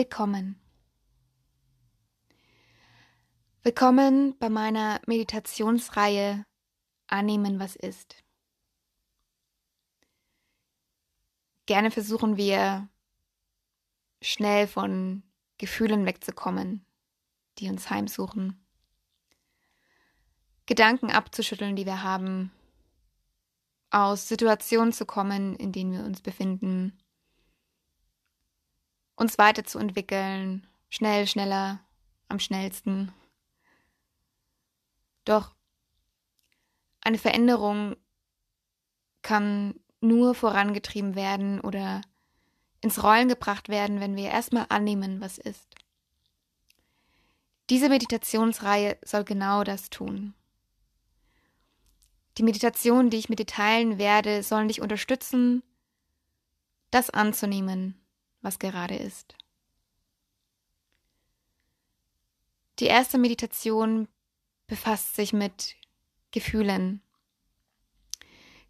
Willkommen. Willkommen bei meiner Meditationsreihe Annehmen, was ist. Gerne versuchen wir schnell von Gefühlen wegzukommen, die uns heimsuchen. Gedanken abzuschütteln, die wir haben, aus Situationen zu kommen, in denen wir uns befinden, uns weiterzuentwickeln, schnell, schneller, am schnellsten. Doch eine Veränderung kann nur vorangetrieben werden oder ins Rollen gebracht werden, wenn wir erstmal annehmen, was ist. Diese Meditationsreihe soll genau das tun. Die Meditationen, die ich mit dir teilen werde, sollen dich unterstützen, das anzunehmen, was gerade ist. Die erste Meditation befasst sich mit Gefühlen.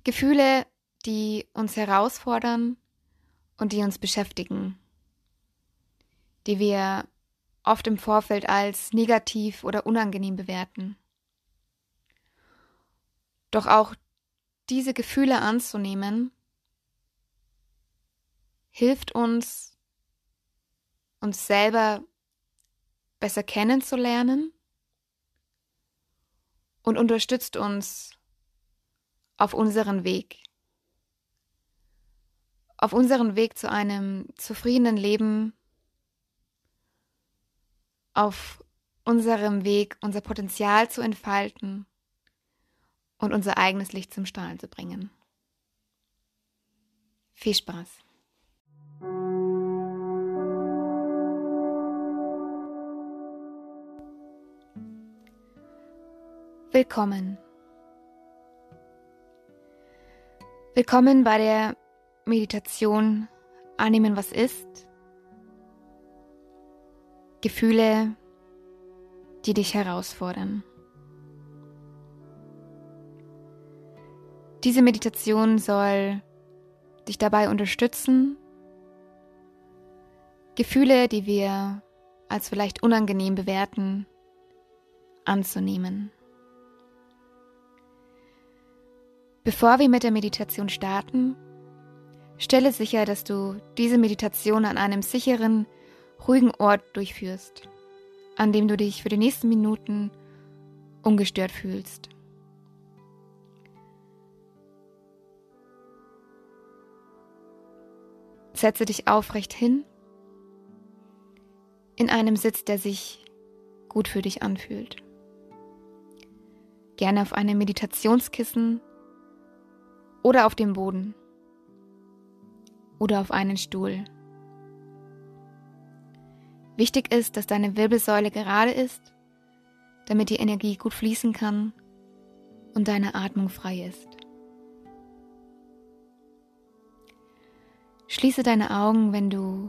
Gefühle, die uns herausfordern und die uns beschäftigen, die wir oft im Vorfeld als negativ oder unangenehm bewerten. Doch auch diese Gefühle anzunehmen, hilft uns, uns selber besser kennenzulernen und unterstützt uns auf unseren Weg. Auf unseren Weg zu einem zufriedenen Leben, auf unserem Weg unser Potenzial zu entfalten und unser eigenes Licht zum Strahlen zu bringen. Viel Spaß! Willkommen. Willkommen bei der Meditation Annehmen, was ist. Gefühle, die dich herausfordern. Diese Meditation soll dich dabei unterstützen, Gefühle, die wir als vielleicht unangenehm bewerten, anzunehmen. Bevor wir mit der Meditation starten, stelle sicher, dass du diese Meditation an einem sicheren, ruhigen Ort durchführst, an dem du dich für die nächsten Minuten ungestört fühlst. Setze dich aufrecht hin, in einem Sitz, der sich gut für dich anfühlt. Gerne auf einem Meditationskissen oder auf dem Boden oder auf einen Stuhl. Wichtig ist, dass deine Wirbelsäule gerade ist, damit die Energie gut fließen kann und deine Atmung frei ist. Schließe deine Augen, wenn du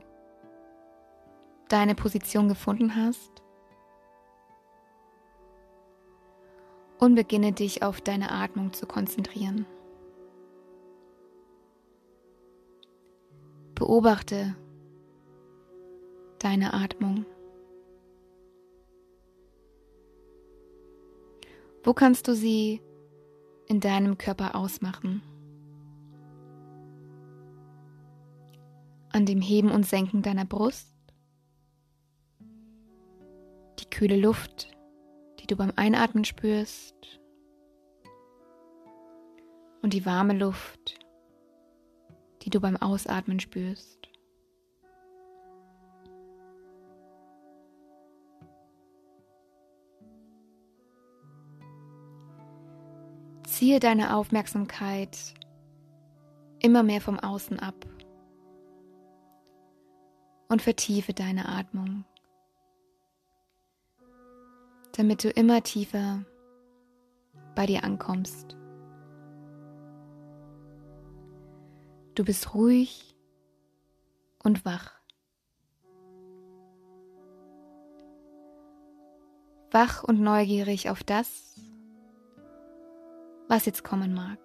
deine Position gefunden hast und beginne dich auf deine Atmung zu konzentrieren. Beobachte deine Atmung. Wo kannst du sie in deinem Körper ausmachen? an dem Heben und Senken deiner Brust, die kühle Luft, die du beim Einatmen spürst und die warme Luft, die du beim Ausatmen spürst. Ziehe deine Aufmerksamkeit immer mehr vom Außen ab und vertiefe deine Atmung, damit du immer tiefer bei dir ankommst. Du bist ruhig und wach. Wach und neugierig auf das, was jetzt kommen mag.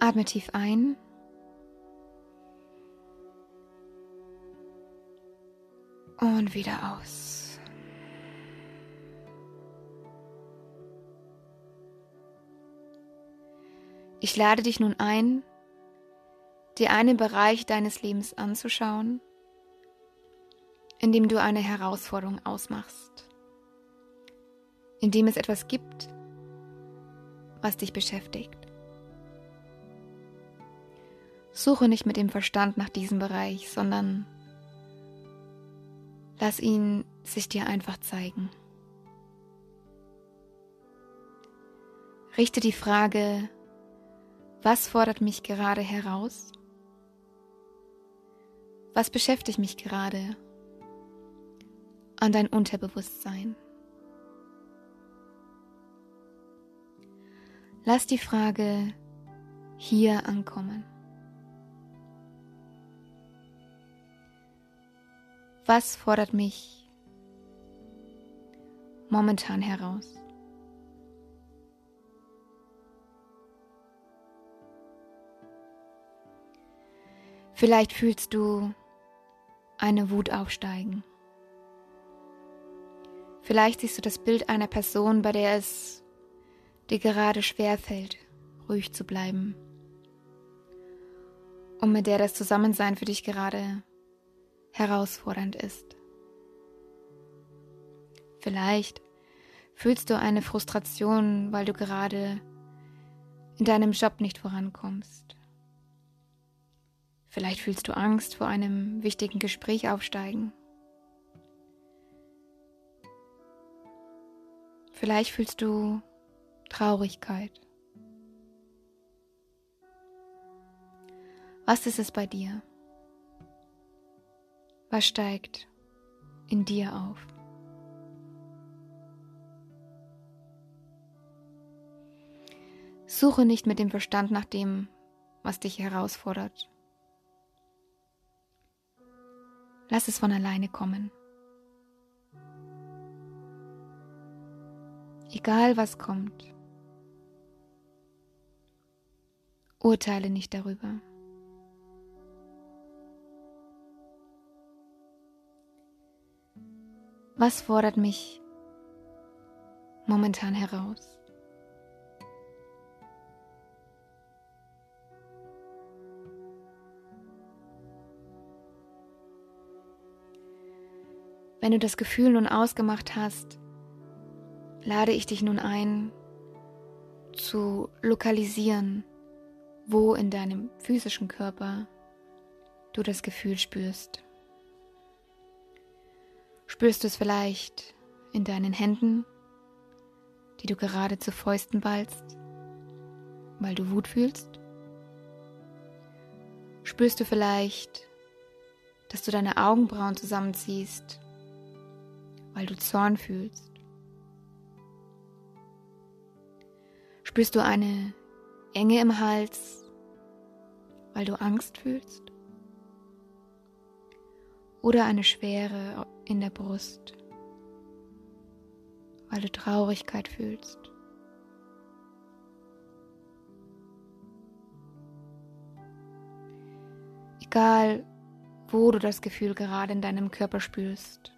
Atme tief ein. Und wieder aus. Ich lade dich nun ein, dir einen Bereich deines Lebens anzuschauen, in dem du eine Herausforderung ausmachst, in dem es etwas gibt, was dich beschäftigt. Suche nicht mit dem Verstand nach diesem Bereich, sondern lass ihn sich dir einfach zeigen. Richte die Frage, was fordert mich gerade heraus? Was beschäftigt mich gerade an dein Unterbewusstsein? Lass die Frage hier ankommen. Was fordert mich momentan heraus? Vielleicht fühlst du eine Wut aufsteigen. Vielleicht siehst du das Bild einer Person, bei der es dir gerade schwer fällt, ruhig zu bleiben. Und mit der das Zusammensein für dich gerade herausfordernd ist. Vielleicht fühlst du eine Frustration, weil du gerade in deinem Job nicht vorankommst. Vielleicht fühlst du Angst vor einem wichtigen Gespräch aufsteigen. Vielleicht fühlst du Traurigkeit. Was ist es bei dir? Was steigt in dir auf? Suche nicht mit dem Verstand nach dem, was dich herausfordert. Lass es von alleine kommen. Egal was kommt, urteile nicht darüber. Was fordert mich momentan heraus? Wenn du das Gefühl nun ausgemacht hast, lade ich dich nun ein, zu lokalisieren, wo in deinem physischen Körper du das Gefühl spürst. Spürst du es vielleicht in deinen Händen, die du gerade zu Fäusten ballst, weil du Wut fühlst? Spürst du vielleicht, dass du deine Augenbrauen zusammenziehst, weil du Zorn fühlst? Spürst du eine Enge im Hals, weil du Angst fühlst? Oder eine Schwere in der Brust, weil du Traurigkeit fühlst. Egal, wo du das Gefühl gerade in deinem Körper spürst,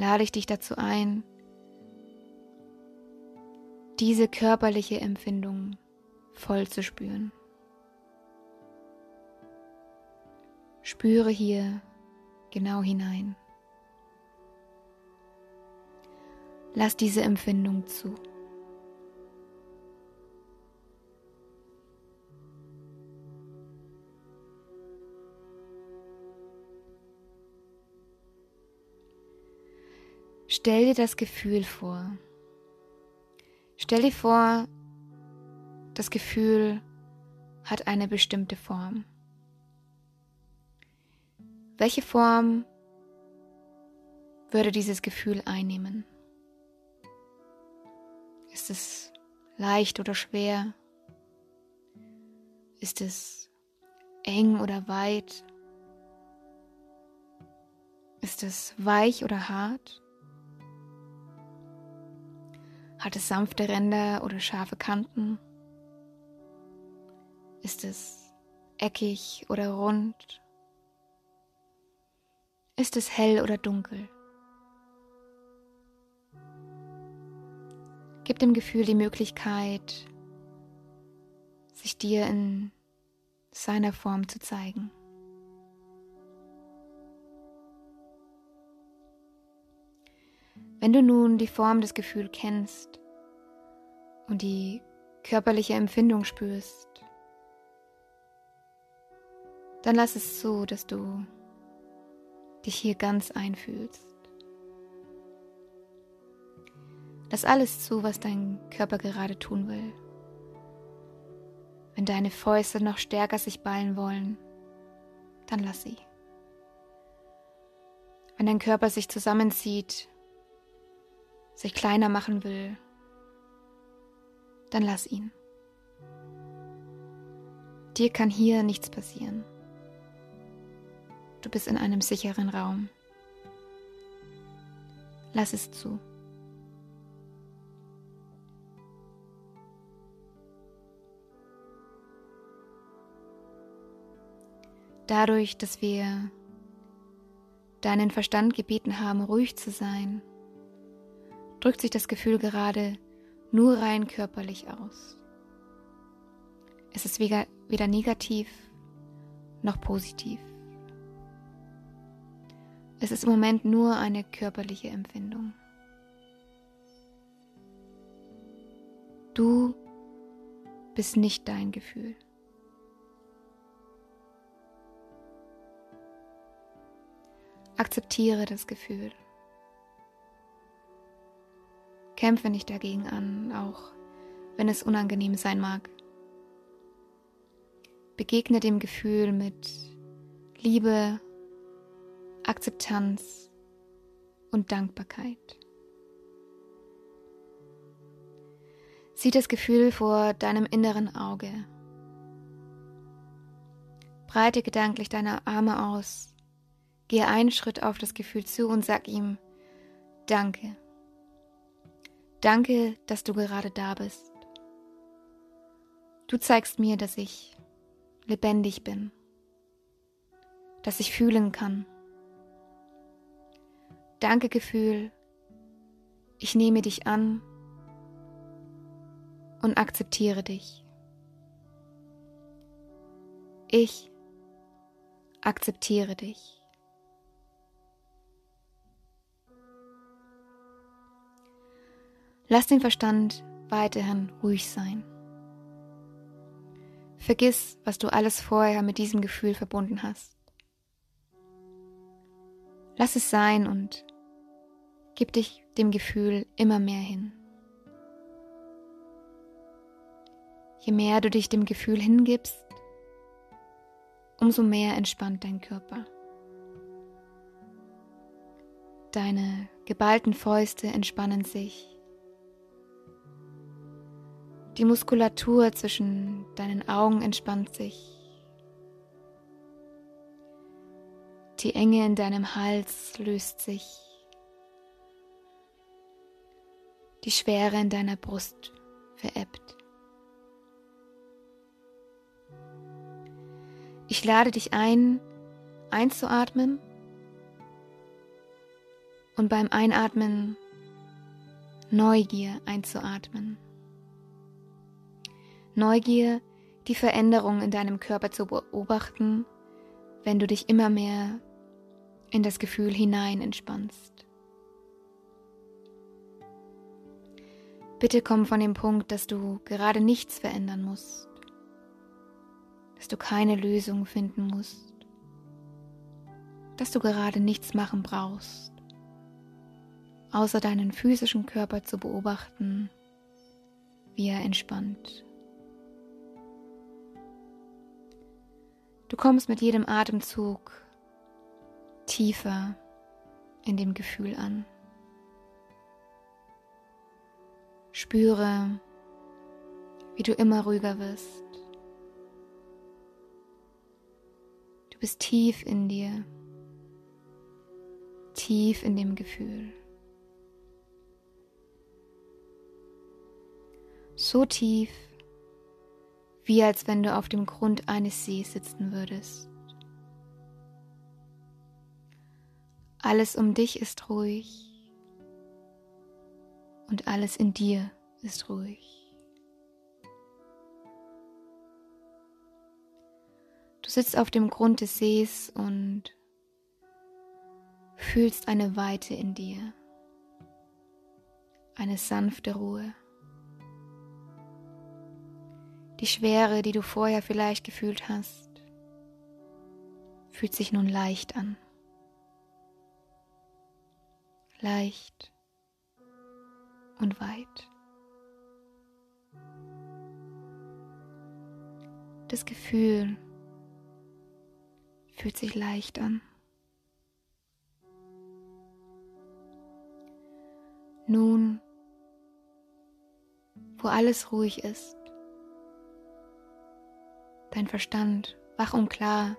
lade ich dich dazu ein, diese körperliche Empfindung voll zu spüren. Spüre hier genau hinein. Lass diese Empfindung zu. Stell dir das Gefühl vor. Stell dir vor, das Gefühl hat eine bestimmte Form. Welche Form würde dieses Gefühl einnehmen? Ist es leicht oder schwer? Ist es eng oder weit? Ist es weich oder hart? Hat es sanfte Ränder oder scharfe Kanten? Ist es eckig oder rund? Ist es hell oder dunkel? Gib dem Gefühl die Möglichkeit, sich dir in seiner Form zu zeigen. Wenn du nun die Form des Gefühls kennst und die körperliche Empfindung spürst, dann lass es zu, dass du dich hier ganz einfühlst. Lass alles zu, was dein Körper gerade tun will. Wenn deine Fäuste noch stärker sich ballen wollen, dann lass sie. Wenn dein Körper sich zusammenzieht, sich kleiner machen will, dann lass ihn. Dir kann hier nichts passieren. Du bist in einem sicheren Raum. Lass es zu. Dadurch, dass wir deinen Verstand gebeten haben, ruhig zu sein, drückt sich das Gefühl gerade nur rein körperlich aus. Es ist weder, negativ noch positiv. Es ist im Moment nur eine körperliche Empfindung. Du bist nicht dein Gefühl. Akzeptiere das Gefühl. Kämpfe nicht dagegen an, auch wenn es unangenehm sein mag. Begegne dem Gefühl mit Liebe, Akzeptanz und Dankbarkeit. Sieh das Gefühl vor deinem inneren Auge. Breite gedanklich deine Arme aus. Gehe einen Schritt auf das Gefühl zu und sag ihm Danke. Danke, dass du gerade da bist. Du zeigst mir, dass ich lebendig bin, dass ich fühlen kann. Danke, Gefühl. Ich nehme dich an und akzeptiere dich. Ich akzeptiere dich. Lass den Verstand weiterhin ruhig sein. Vergiss, was du alles vorher mit diesem Gefühl verbunden hast. Lass es sein und gib dich dem Gefühl immer mehr hin. Je mehr du dich dem Gefühl hingibst, umso mehr entspannt dein Körper. Deine geballten Fäuste entspannen sich die Muskulatur zwischen deinen Augen entspannt sich. Die Enge in deinem Hals löst sich. Die Schwere in deiner Brust verebbt. Ich lade dich ein, einzuatmen und beim Einatmen Neugier einzuatmen. Neugier, die Veränderung in deinem Körper zu beobachten, wenn du dich immer mehr in das Gefühl hinein entspannst. Bitte komm von dem Punkt, dass du gerade nichts verändern musst, dass du keine Lösung finden musst, dass du gerade nichts machen brauchst, außer deinen physischen Körper zu beobachten, wie er entspannt. Du kommst mit jedem Atemzug tiefer in dem Gefühl an. Spüre, wie du immer ruhiger wirst. Du bist tief in dir, tief in dem Gefühl. So tief, wie als wenn du auf dem Grund eines Sees sitzen würdest. Alles um dich ist ruhig und alles in dir ist ruhig. Du sitzt auf dem Grund des Sees und fühlst eine Weite in dir, eine sanfte Ruhe. Die Schwere, die du vorher vielleicht gefühlt hast, fühlt sich nun leicht an. Leicht und weit. Das Gefühl fühlt sich leicht an. Nun, wo alles ruhig ist, dein Verstand wach und klar,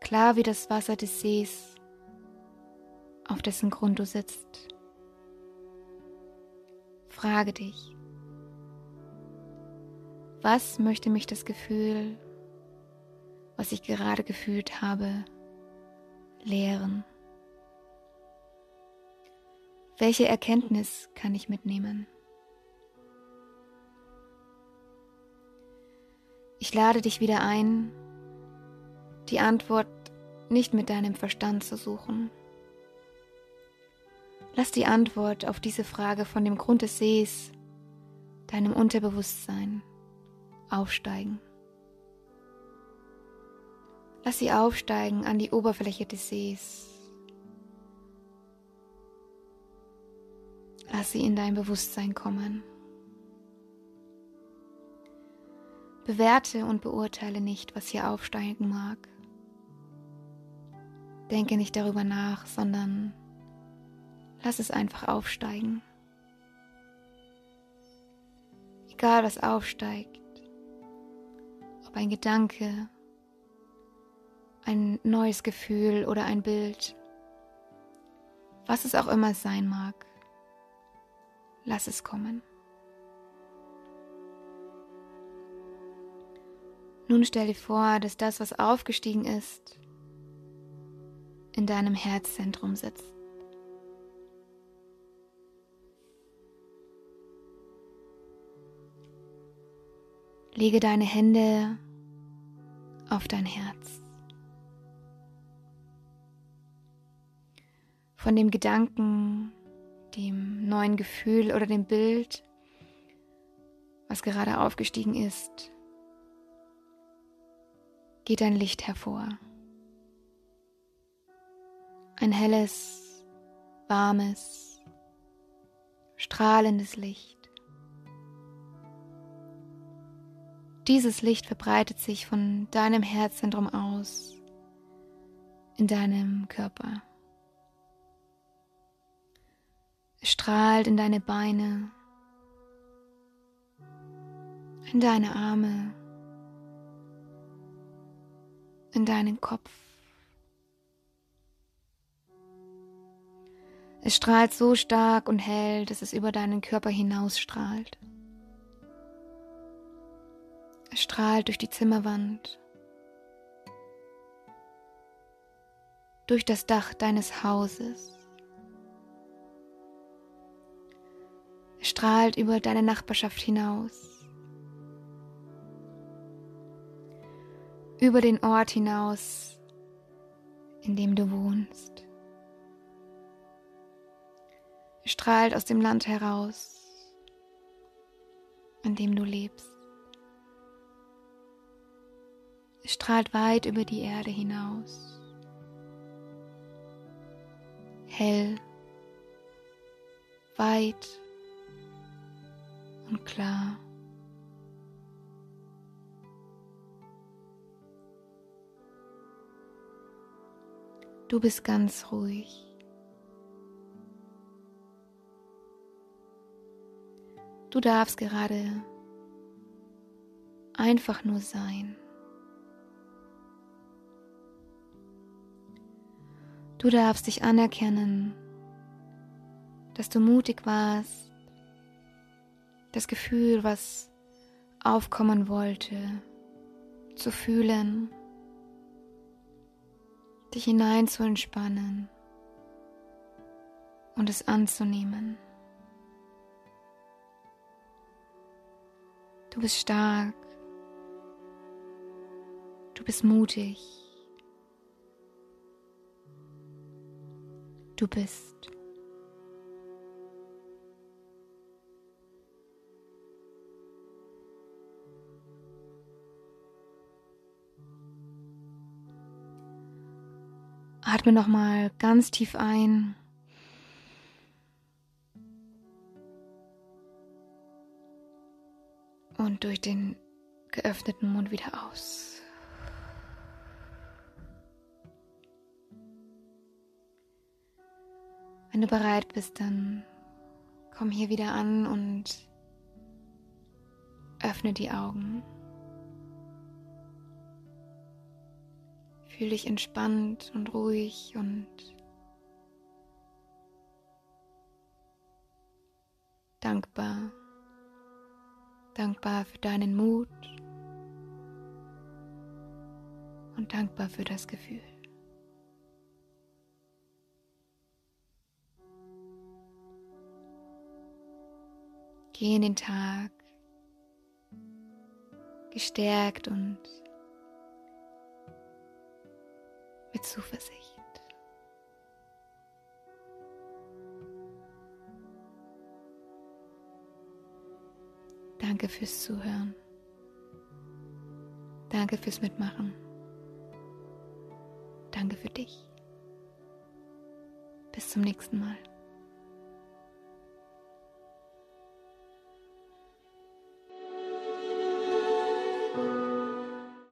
klar wie das Wasser des Sees, auf dessen Grund du sitzt. Frage dich, was möchte mich das Gefühl, was ich gerade gefühlt habe, lehren? Welche Erkenntnis kann ich mitnehmen? Ich lade dich wieder ein, die Antwort nicht mit deinem Verstand zu suchen. Lass die Antwort auf diese Frage von dem Grund des Sees, deinem Unterbewusstsein, aufsteigen. Lass sie aufsteigen an die Oberfläche des Sees Lass sie in dein Bewusstsein kommen. Bewerte und beurteile nicht, was hier aufsteigen mag. Denke nicht darüber nach, sondern lass es einfach aufsteigen. Egal was aufsteigt, ob ein Gedanke, ein neues Gefühl oder ein Bild, was es auch immer sein mag lass es kommen. Nun stell dir vor, dass das, was aufgestiegen ist, in deinem Herzzentrum sitzt. Lege deine Hände auf dein Herz. Von dem Gedanken, dem neuen Gefühl oder dem Bild, was gerade aufgestiegen ist, geht ein Licht hervor. Ein helles, warmes, strahlendes Licht. Dieses Licht verbreitet sich von deinem Herzzentrum aus in deinem Körper. Es strahlt in deine Beine, in deine Arme, in deinen Kopf. Es strahlt so stark und hell, dass es über deinen Körper hinaus strahlt. Es strahlt durch die Zimmerwand, durch das Dach deines Hauses, strahlt über deine Nachbarschaft hinaus, über den Ort hinaus, in dem du wohnst. Es strahlt aus dem Land heraus, in dem du lebst. Es strahlt weit über die Erde hinaus. Hell, weit und klar. Du bist ganz ruhig. Du darfst gerade einfach nur sein. Du darfst dich anerkennen, dass du mutig warst, das Gefühl, was aufkommen wollte, zu fühlen, dich hinein zu entspannen und es anzunehmen. Du bist stark. Du bist mutig. Du bist. Atme nochmal ganz tief ein. Und durch den geöffneten Mund wieder aus. Wenn du bereit bist, dann komm hier wieder an und öffne die Augen. Fühl dich entspannt und ruhig und dankbar. Dankbar für deinen Mut und dankbar für das Gefühl. Geh in den Tag gestärkt und mit Zuversicht. Danke fürs Zuhören. Danke fürs Mitmachen. Danke für dich. Bis zum nächsten Mal.